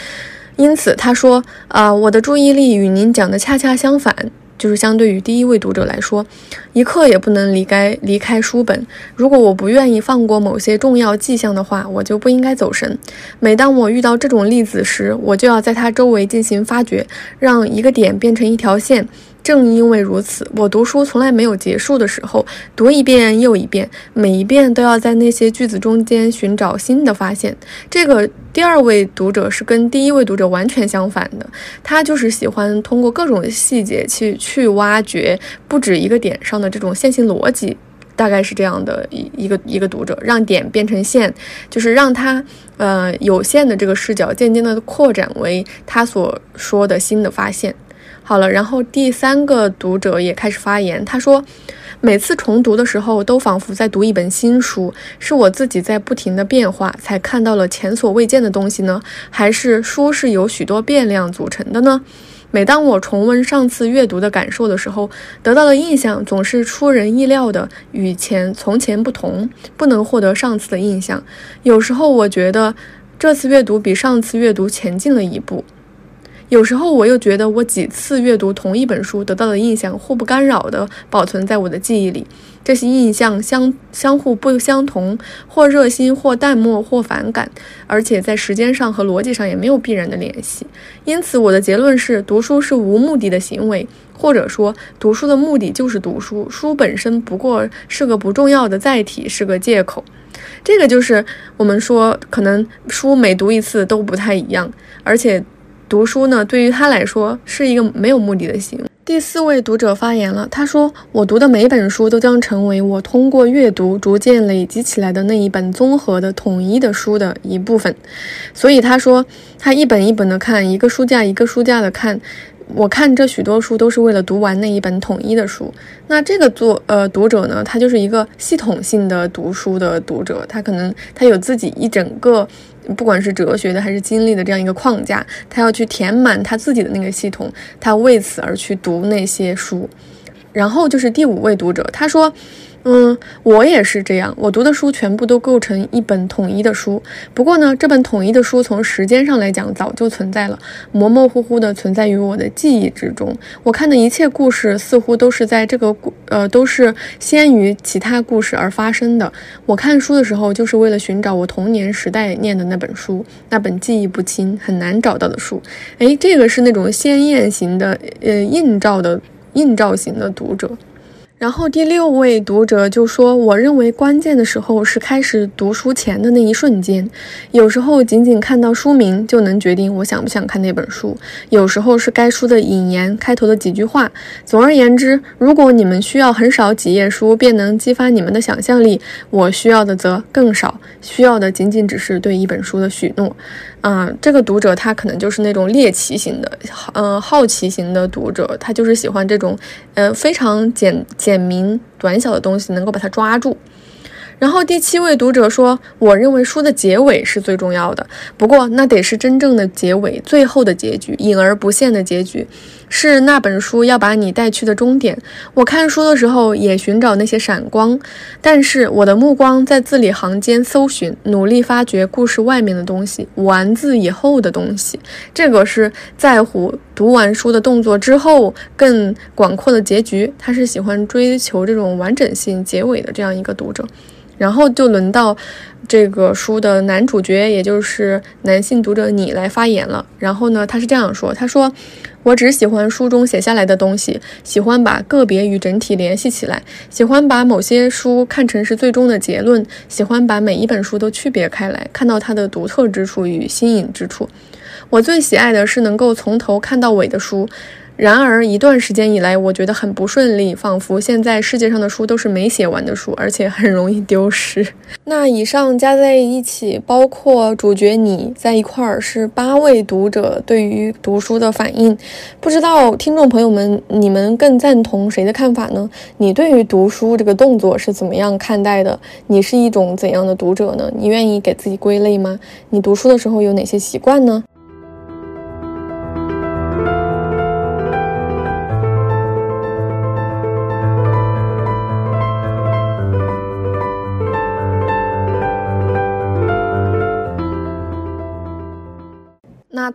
因此，他说：‘啊，我的注意力与您讲的恰恰相反。’”就是相对于第一位读者来说，一刻也不能离开离开书本。如果我不愿意放过某些重要迹象的话，我就不应该走神。每当我遇到这种例子时，我就要在它周围进行发掘，让一个点变成一条线。正因为如此，我读书从来没有结束的时候，读一遍又一遍，每一遍都要在那些句子中间寻找新的发现。这个第二位读者是跟第一位读者完全相反的，他就是喜欢通过各种细节去去挖掘不止一个点上的这种线性逻辑，大概是这样的一一个一个读者，让点变成线，就是让他呃有限的这个视角渐渐的扩展为他所说的新的发现。好了，然后第三个读者也开始发言。他说，每次重读的时候，都仿佛在读一本新书。是我自己在不停的变化，才看到了前所未见的东西呢？还是书是由许多变量组成的呢？每当我重温上次阅读的感受的时候，得到的印象总是出人意料的，与前从前不同，不能获得上次的印象。有时候我觉得，这次阅读比上次阅读前进了一步。有时候我又觉得，我几次阅读同一本书得到的印象互不干扰地保存在我的记忆里。这些印象相相互不相同，或热心，或淡漠，或反感，而且在时间上和逻辑上也没有必然的联系。因此，我的结论是：读书是无目的的行为，或者说，读书的目的就是读书，书本身不过是个不重要的载体，是个借口。这个就是我们说，可能书每读一次都不太一样，而且。读书呢，对于他来说是一个没有目的的行为。第四位读者发言了，他说：“我读的每本书都将成为我通过阅读逐渐累积起来的那一本综合的统一的书的一部分。”所以他说，他一本一本的看，一个书架一个书架的看。我看这许多书都是为了读完那一本统一的书。那这个作呃读者呢，他就是一个系统性的读书的读者，他可能他有自己一整个。不管是哲学的还是经历的这样一个框架，他要去填满他自己的那个系统，他为此而去读那些书。然后就是第五位读者，他说。嗯，我也是这样。我读的书全部都构成一本统一的书。不过呢，这本统一的书从时间上来讲早就存在了，模模糊糊的存在于我的记忆之中。我看的一切故事似乎都是在这个故呃都是先于其他故事而发生的。我看书的时候就是为了寻找我童年时代念的那本书，那本记忆不清、很难找到的书。哎，这个是那种鲜艳型的呃映照的映照型的读者。然后第六位读者就说：“我认为关键的时候是开始读书前的那一瞬间，有时候仅仅看到书名就能决定我想不想看那本书，有时候是该书的引言开头的几句话。总而言之，如果你们需要很少几页书便能激发你们的想象力，我需要的则更少，需要的仅仅只是对一本书的许诺。”嗯，这个读者他可能就是那种猎奇型的，嗯，好奇型的读者，他就是喜欢这种，呃，非常简简明短小的东西，能够把它抓住。然后第七位读者说：“我认为书的结尾是最重要的，不过那得是真正的结尾，最后的结局，隐而不现的结局，是那本书要把你带去的终点。我看书的时候也寻找那些闪光，但是我的目光在字里行间搜寻，努力发掘故事外面的东西，完字以后的东西。这个是在乎读完书的动作之后更广阔的结局。他是喜欢追求这种完整性结尾的这样一个读者。”然后就轮到这个书的男主角，也就是男性读者你来发言了。然后呢，他是这样说：“他说，我只喜欢书中写下来的东西，喜欢把个别与整体联系起来，喜欢把某些书看成是最终的结论，喜欢把每一本书都区别开来，看到它的独特之处与新颖之处。我最喜爱的是能够从头看到尾的书。”然而，一段时间以来，我觉得很不顺利，仿佛现在世界上的书都是没写完的书，而且很容易丢失。[laughs] 那以上加在一起，包括主角你在一块儿，是八位读者对于读书的反应。不知道听众朋友们，你们更赞同谁的看法呢？你对于读书这个动作是怎么样看待的？你是一种怎样的读者呢？你愿意给自己归类吗？你读书的时候有哪些习惯呢？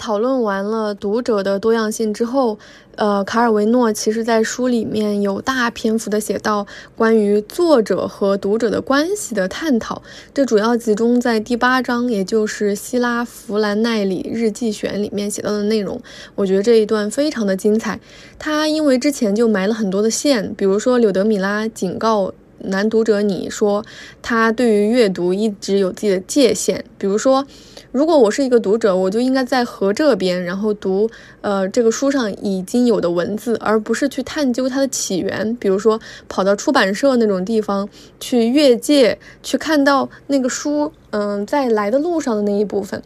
讨论完了读者的多样性之后，呃，卡尔维诺其实在书里面有大篇幅的写到关于作者和读者的关系的探讨，这主要集中在第八章，也就是希拉弗兰奈里日记选里面写到的内容。我觉得这一段非常的精彩，他因为之前就埋了很多的线，比如说柳德米拉警告。男读者，你说他对于阅读一直有自己的界限，比如说，如果我是一个读者，我就应该在河这边，然后读呃这个书上已经有的文字，而不是去探究它的起源。比如说，跑到出版社那种地方去越界，去看到那个书。嗯，在来的路上的那一部分，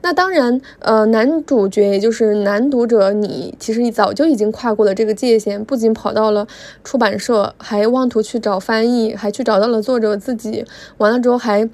那当然，呃，男主角也就是男读者，你其实早就已经跨过了这个界限，不仅跑到了出版社，还妄图去找翻译，还去找到了作者自己，完了之后还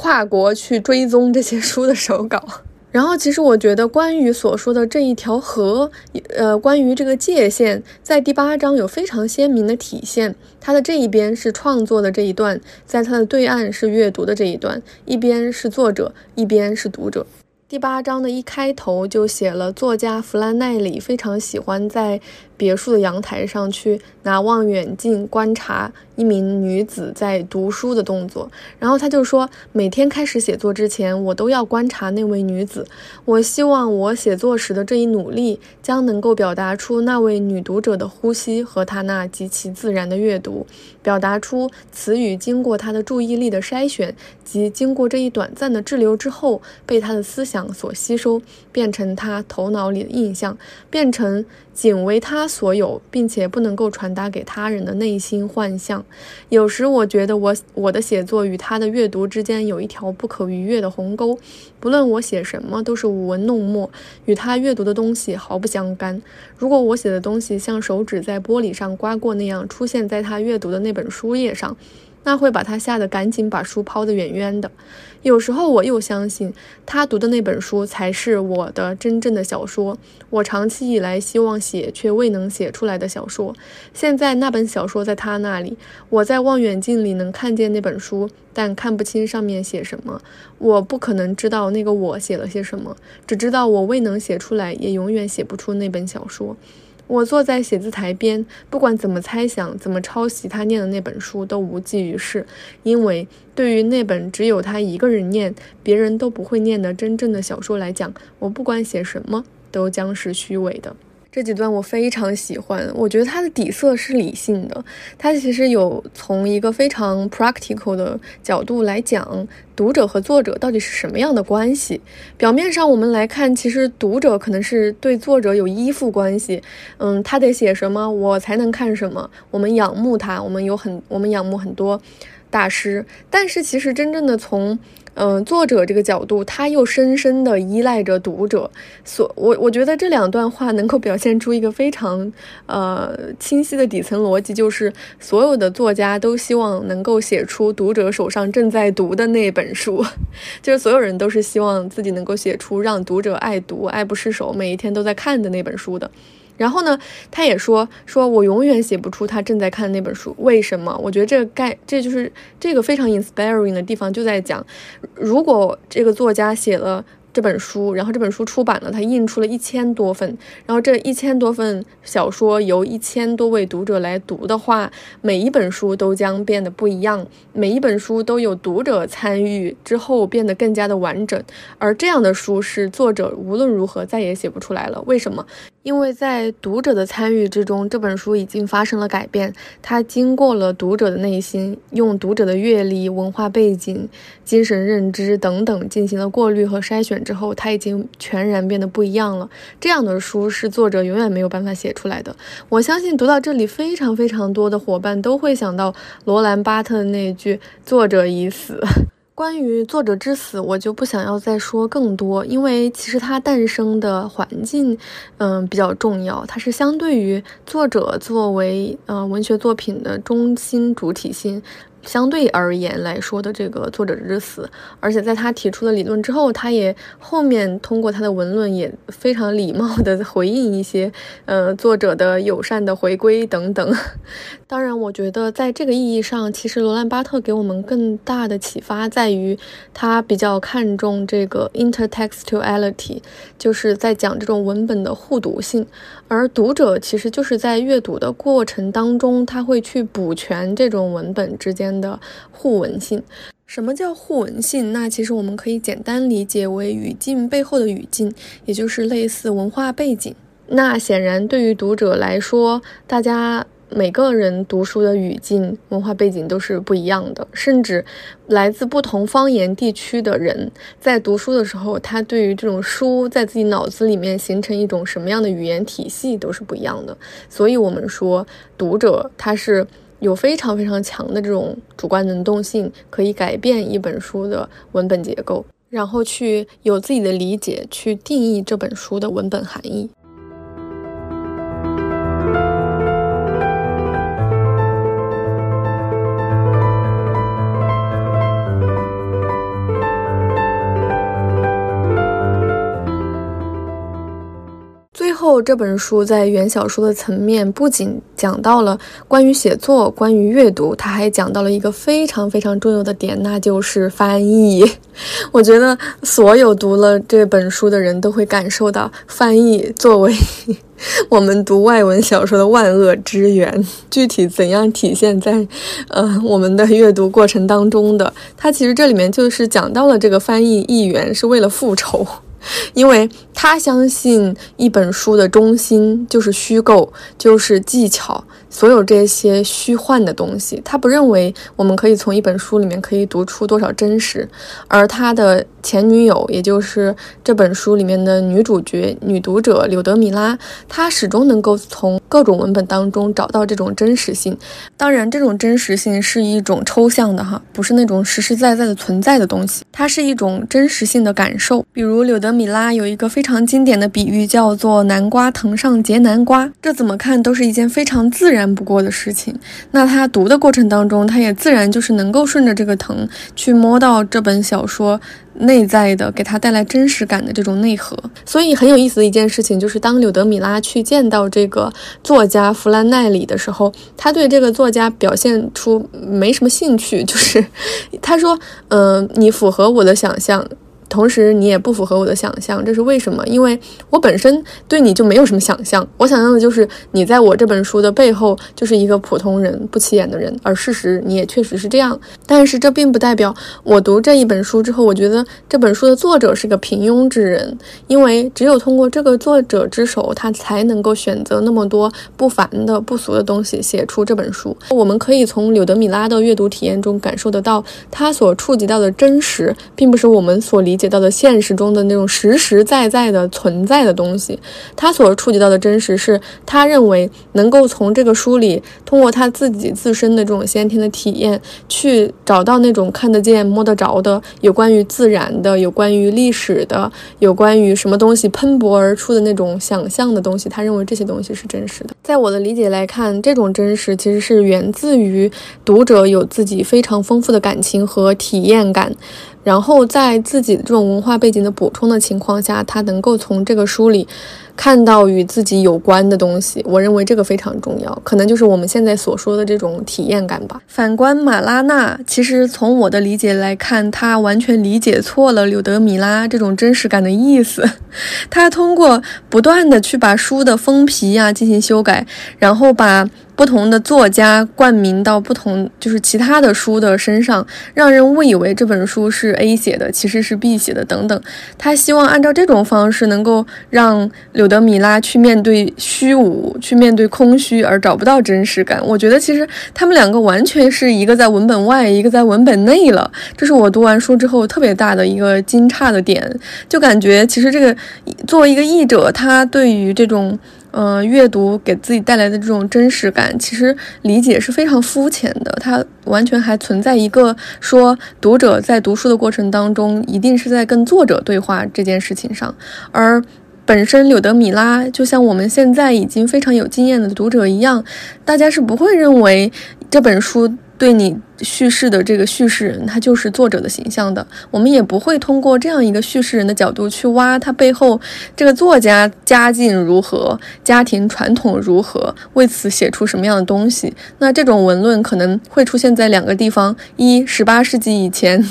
跨国去追踪这些书的手稿。[laughs] 然后，其实我觉得关于所说的这一条河，呃，关于这个界限，在第八章有非常鲜明的体现。它的这一边是创作的这一段，在它的对岸是阅读的这一段，一边是作者，一边是读者。第八章的一开头就写了作家弗兰奈里非常喜欢在。别墅的阳台上去拿望远镜观察一名女子在读书的动作，然后他就说，每天开始写作之前，我都要观察那位女子。我希望我写作时的这一努力将能够表达出那位女读者的呼吸和她那极其自然的阅读，表达出词语经过她的注意力的筛选及经过这一短暂的滞留之后，被她的思想所吸收，变成她头脑里的印象，变成仅为他。所有，并且不能够传达给他人的内心幻象。有时我觉得我我的写作与他的阅读之间有一条不可逾越的鸿沟，不论我写什么都是舞文弄墨，与他阅读的东西毫不相干。如果我写的东西像手指在玻璃上刮过那样出现在他阅读的那本书页上，那会把他吓得赶紧把书抛得远远的。有时候我又相信，他读的那本书才是我的真正的小说，我长期以来希望写却未能写出来的小说。现在那本小说在他那里，我在望远镜里能看见那本书，但看不清上面写什么。我不可能知道那个我写了些什么，只知道我未能写出来，也永远写不出那本小说。我坐在写字台边，不管怎么猜想、怎么抄袭他念的那本书，都无济于事，因为对于那本只有他一个人念、别人都不会念的真正的小说来讲，我不管写什么，都将是虚伪的。这几段我非常喜欢，我觉得它的底色是理性的，它其实有从一个非常 practical 的角度来讲，读者和作者到底是什么样的关系。表面上我们来看，其实读者可能是对作者有依附关系，嗯，他得写什么，我才能看什么，我们仰慕他，我们有很，我们仰慕很多大师，但是其实真正的从嗯，作者这个角度，他又深深地依赖着读者，所我我觉得这两段话能够表现出一个非常呃清晰的底层逻辑，就是所有的作家都希望能够写出读者手上正在读的那本书，[laughs] 就是所有人都是希望自己能够写出让读者爱读、爱不释手、每一天都在看的那本书的。然后呢，他也说说我永远写不出他正在看的那本书，为什么？我觉得这个概，这就是这个非常 inspiring 的地方，就在讲，如果这个作家写了。这本书，然后这本书出版了，它印出了一千多份，然后这一千多份小说由一千多位读者来读的话，每一本书都将变得不一样，每一本书都有读者参与之后变得更加的完整，而这样的书是作者无论如何再也写不出来了。为什么？因为在读者的参与之中，这本书已经发生了改变，它经过了读者的内心，用读者的阅历、文化背景、精神认知等等进行了过滤和筛选。之后，它已经全然变得不一样了。这样的书是作者永远没有办法写出来的。我相信读到这里，非常非常多的伙伴都会想到罗兰巴特的那句“作者已死”。关于作者之死，我就不想要再说更多，因为其实它诞生的环境，嗯，比较重要。它是相对于作者作为呃文学作品的中心主体性。相对而言来说的这个作者之死，而且在他提出了理论之后，他也后面通过他的文论也非常礼貌的回应一些，呃，作者的友善的回归等等。[laughs] 当然，我觉得在这个意义上，其实罗兰巴特给我们更大的启发在于，他比较看重这个 intertextuality，就是在讲这种文本的互读性，而读者其实就是在阅读的过程当中，他会去补全这种文本之间。的互文性，什么叫互文性？那其实我们可以简单理解为语境背后的语境，也就是类似文化背景。那显然对于读者来说，大家每个人读书的语境、文化背景都是不一样的，甚至来自不同方言地区的人在读书的时候，他对于这种书在自己脑子里面形成一种什么样的语言体系都是不一样的。所以，我们说读者他是。有非常非常强的这种主观能动性，可以改变一本书的文本结构，然后去有自己的理解，去定义这本书的文本含义。这本书在原小说的层面，不仅讲到了关于写作、关于阅读，它还讲到了一个非常非常重要的点，那就是翻译。[laughs] 我觉得所有读了这本书的人都会感受到，翻译作为 [laughs] 我们读外文小说的万恶之源。具体怎样体现在呃我们的阅读过程当中的，它其实这里面就是讲到了这个翻译译员是为了复仇。因为他相信一本书的中心就是虚构，就是技巧，所有这些虚幻的东西。他不认为我们可以从一本书里面可以读出多少真实，而他的前女友，也就是这本书里面的女主角、女读者柳德米拉，她始终能够从各种文本当中找到这种真实性。当然，这种真实性是一种抽象的哈，不是那种实实在在的存在的东西，它是一种真实性的感受。比如柳德米拉有一个非常经典的比喻，叫做“南瓜藤上结南瓜”，这怎么看都是一件非常自然然不过的事情。那他读的过程当中，他也自然就是能够顺着这个藤去摸到这本小说。内在的给他带来真实感的这种内核，所以很有意思的一件事情就是，当柳德米拉去见到这个作家弗兰奈里的时候，他对这个作家表现出没什么兴趣，就是他说：“嗯，你符合我的想象。”同时，你也不符合我的想象，这是为什么？因为我本身对你就没有什么想象，我想象的就是你在我这本书的背后就是一个普通人、不起眼的人，而事实你也确实是这样。但是这并不代表我读这一本书之后，我觉得这本书的作者是个平庸之人，因为只有通过这个作者之手，他才能够选择那么多不凡的、不俗的东西写出这本书。我们可以从柳德米拉的阅读体验中感受得到，他所触及到的真实，并不是我们所理。解到的现实中的那种实实在在的存在的东西，他所触及到的真实是他认为能够从这个书里通过他自己自身的这种先天的体验去找到那种看得见摸得着的有关于自然的、有关于历史的、有关于什么东西喷薄而出的那种想象的东西。他认为这些东西是真实的。在我的理解来看，这种真实其实是源自于读者有自己非常丰富的感情和体验感。然后在自己的这种文化背景的补充的情况下，他能够从这个书里看到与自己有关的东西。我认为这个非常重要，可能就是我们现在所说的这种体验感吧。反观马拉纳，其实从我的理解来看，他完全理解错了柳德米拉这种真实感的意思。[laughs] 他通过不断的去把书的封皮啊进行修改，然后把。不同的作家冠名到不同就是其他的书的身上，让人误以为这本书是 A 写的，其实是 B 写的等等。他希望按照这种方式，能够让柳德米拉去面对虚无，去面对空虚，而找不到真实感。我觉得其实他们两个完全是一个在文本外，一个在文本内了。这是我读完书之后特别大的一个惊诧的点，就感觉其实这个作为一个译者，他对于这种。嗯，阅读给自己带来的这种真实感，其实理解是非常肤浅的。它完全还存在一个说读者在读书的过程当中，一定是在跟作者对话这件事情上。而本身柳德米拉，就像我们现在已经非常有经验的读者一样，大家是不会认为这本书对你。叙事的这个叙事人，他就是作者的形象的。我们也不会通过这样一个叙事人的角度去挖他背后这个作家家境如何、家庭传统如何，为此写出什么样的东西。那这种文论可能会出现在两个地方：一，十八世纪以前，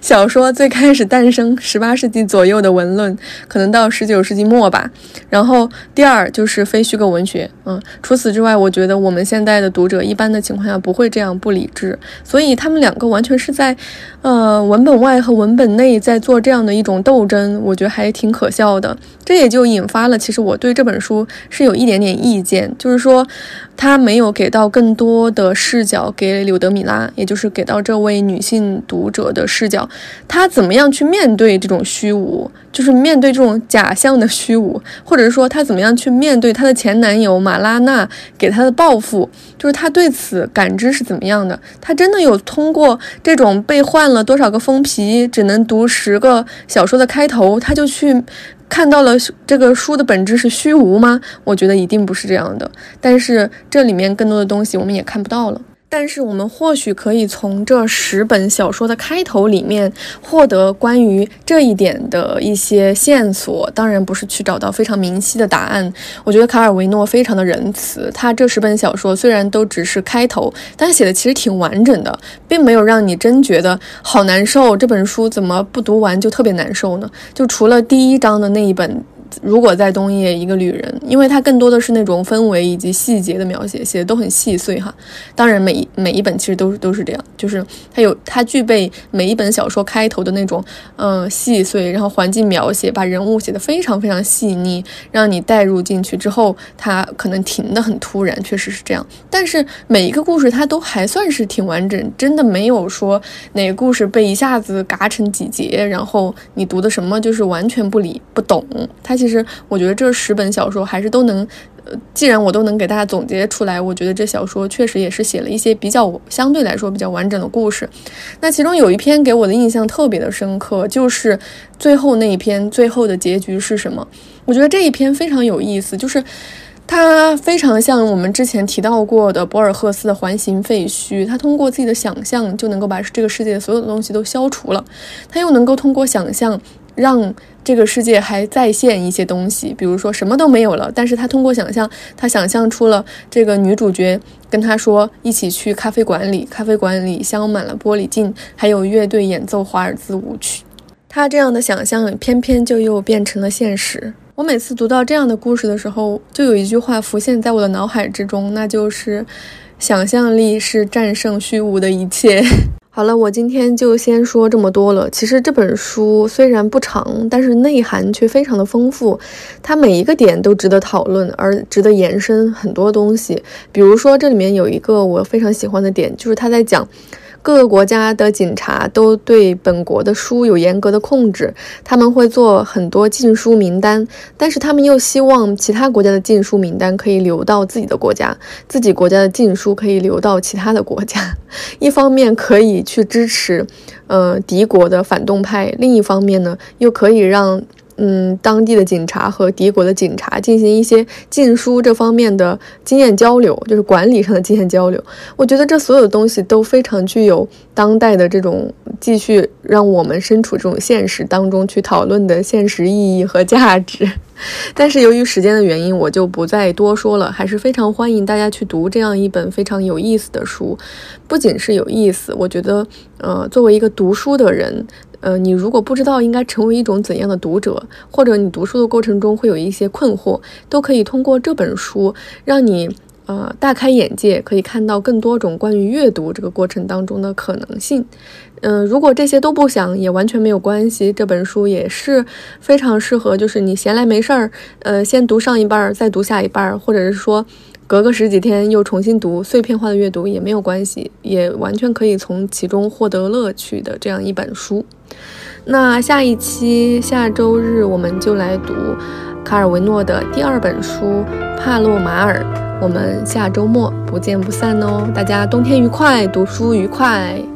小说最开始诞生，十八世纪左右的文论，可能到十九世纪末吧。然后第二就是非虚构文学。嗯，除此之外，我觉得我们现在的读者一般的情况下不会这样不理智。所以他们两个完全是在，呃，文本外和文本内在做这样的一种斗争，我觉得还挺可笑的。这也就引发了，其实我对这本书是有一点点意见，就是说，他没有给到更多的视角给柳德米拉，也就是给到这位女性读者的视角，她怎么样去面对这种虚无，就是面对这种假象的虚无，或者是说她怎么样去面对她的前男友马拉纳给她的报复，就是她对此感知是怎么样的？她真的有通过这种被换了多少个封皮，只能读十个小说的开头，他就去。看到了这个书的本质是虚无吗？我觉得一定不是这样的。但是这里面更多的东西我们也看不到了。但是我们或许可以从这十本小说的开头里面获得关于这一点的一些线索。当然不是去找到非常明晰的答案。我觉得卡尔维诺非常的仁慈，他这十本小说虽然都只是开头，但写的其实挺完整的，并没有让你真觉得好难受。这本书怎么不读完就特别难受呢？就除了第一章的那一本。如果在冬夜，一个旅人，因为它更多的是那种氛围以及细节的描写，写的都很细碎哈。当然，每每一本其实都是都是这样，就是它有它具备每一本小说开头的那种嗯细碎，然后环境描写，把人物写的非常非常细腻，让你带入进去之后，它可能停的很突然，确实是这样。但是每一个故事它都还算是挺完整，真的没有说哪个故事被一下子嘎成几节，然后你读的什么就是完全不理不懂。它其实我觉得这十本小说还是都能，呃，既然我都能给大家总结出来，我觉得这小说确实也是写了一些比较相对来说比较完整的故事。那其中有一篇给我的印象特别的深刻，就是最后那一篇，最后的结局是什么？我觉得这一篇非常有意思，就是它非常像我们之前提到过的博尔赫斯的环形废墟，他通过自己的想象就能够把这个世界所有的东西都消除了，他又能够通过想象让。这个世界还再现一些东西，比如说什么都没有了，但是他通过想象，他想象出了这个女主角跟他说一起去咖啡馆里，咖啡馆里镶满了玻璃镜，还有乐队演奏华尔兹舞曲。他这样的想象偏偏就又变成了现实。我每次读到这样的故事的时候，就有一句话浮现在我的脑海之中，那就是想象力是战胜虚无的一切。好了，我今天就先说这么多了。其实这本书虽然不长，但是内涵却非常的丰富，它每一个点都值得讨论，而值得延伸很多东西。比如说，这里面有一个我非常喜欢的点，就是他在讲。各个国家的警察都对本国的书有严格的控制，他们会做很多禁书名单，但是他们又希望其他国家的禁书名单可以流到自己的国家，自己国家的禁书可以流到其他的国家。[laughs] 一方面可以去支持，呃，敌国的反动派，另一方面呢，又可以让。嗯，当地的警察和敌国的警察进行一些禁书这方面的经验交流，就是管理上的经验交流。我觉得这所有的东西都非常具有当代的这种继续让我们身处这种现实当中去讨论的现实意义和价值。[laughs] 但是由于时间的原因，我就不再多说了。还是非常欢迎大家去读这样一本非常有意思的书。不仅是有意思，我觉得，呃，作为一个读书的人。呃，你如果不知道应该成为一种怎样的读者，或者你读书的过程中会有一些困惑，都可以通过这本书让你呃大开眼界，可以看到更多种关于阅读这个过程当中的可能性。嗯，如果这些都不想，也完全没有关系。这本书也是非常适合，就是你闲来没事儿，呃，先读上一半儿，再读下一半儿，或者是说。隔个十几天又重新读，碎片化的阅读也没有关系，也完全可以从其中获得乐趣的这样一本书。那下一期下周日我们就来读卡尔维诺的第二本书《帕洛马尔》，我们下周末不见不散哦！大家冬天愉快，读书愉快。